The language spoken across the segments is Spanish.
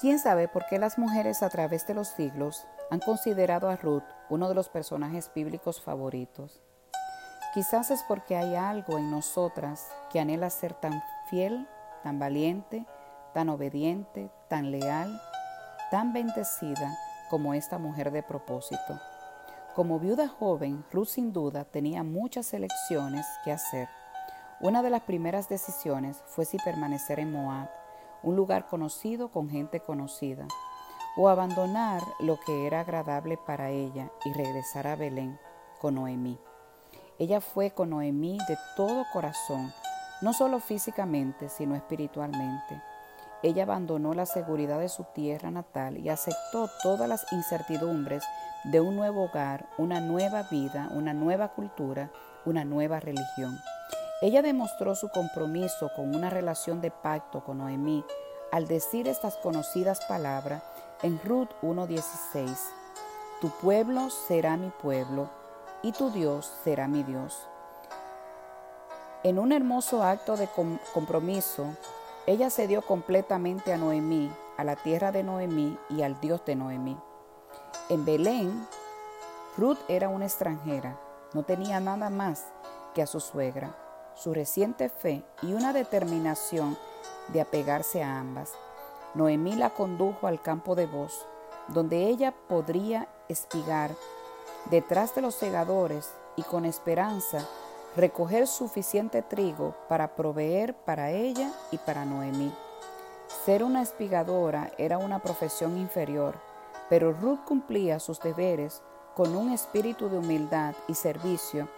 ¿Quién sabe por qué las mujeres a través de los siglos han considerado a Ruth uno de los personajes bíblicos favoritos? Quizás es porque hay algo en nosotras que anhela ser tan fiel, tan valiente, tan obediente, tan leal, tan bendecida como esta mujer de propósito. Como viuda joven, Ruth sin duda tenía muchas elecciones que hacer. Una de las primeras decisiones fue si permanecer en Moab, un lugar conocido con gente conocida, o abandonar lo que era agradable para ella y regresar a Belén con Noemí. Ella fue con Noemí de todo corazón, no solo físicamente, sino espiritualmente. Ella abandonó la seguridad de su tierra natal y aceptó todas las incertidumbres de un nuevo hogar, una nueva vida, una nueva cultura, una nueva religión. Ella demostró su compromiso con una relación de pacto con Noemí al decir estas conocidas palabras en Ruth 1.16. Tu pueblo será mi pueblo y tu Dios será mi Dios. En un hermoso acto de compromiso, ella se dio completamente a Noemí, a la tierra de Noemí y al Dios de Noemí. En Belén, Ruth era una extranjera, no tenía nada más que a su suegra, su reciente fe y una determinación de apegarse a ambas. Noemí la condujo al campo de voz, donde ella podría espigar detrás de los segadores y con esperanza recoger suficiente trigo para proveer para ella y para Noemí. Ser una espigadora era una profesión inferior, pero Ruth cumplía sus deberes con un espíritu de humildad y servicio.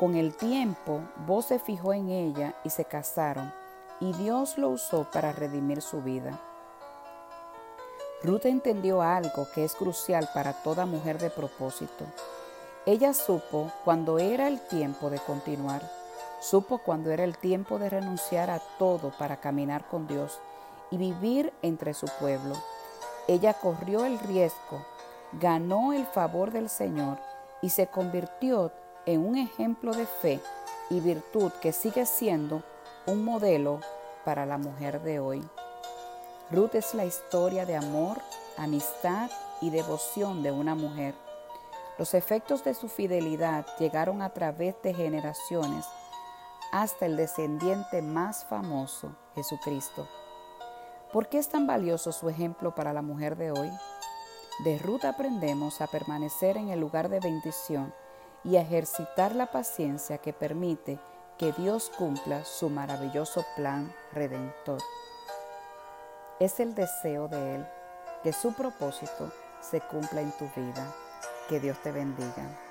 Con el tiempo, vos se fijó en ella y se casaron, y Dios lo usó para redimir su vida. Ruth entendió algo que es crucial para toda mujer de propósito. Ella supo cuando era el tiempo de continuar, supo cuando era el tiempo de renunciar a todo para caminar con Dios y vivir entre su pueblo. Ella corrió el riesgo, ganó el favor del Señor y se convirtió en un ejemplo de fe y virtud que sigue siendo un modelo para la mujer de hoy. Ruth es la historia de amor, amistad y devoción de una mujer los efectos de su fidelidad llegaron a través de generaciones hasta el descendiente más famoso, Jesucristo. ¿Por qué es tan valioso su ejemplo para la mujer de hoy? De Ruth aprendemos a permanecer en el lugar de bendición y ejercitar la paciencia que permite que Dios cumpla su maravilloso plan redentor. Es el deseo de Él que su propósito se cumpla en tu vida. Que Dios te bendiga.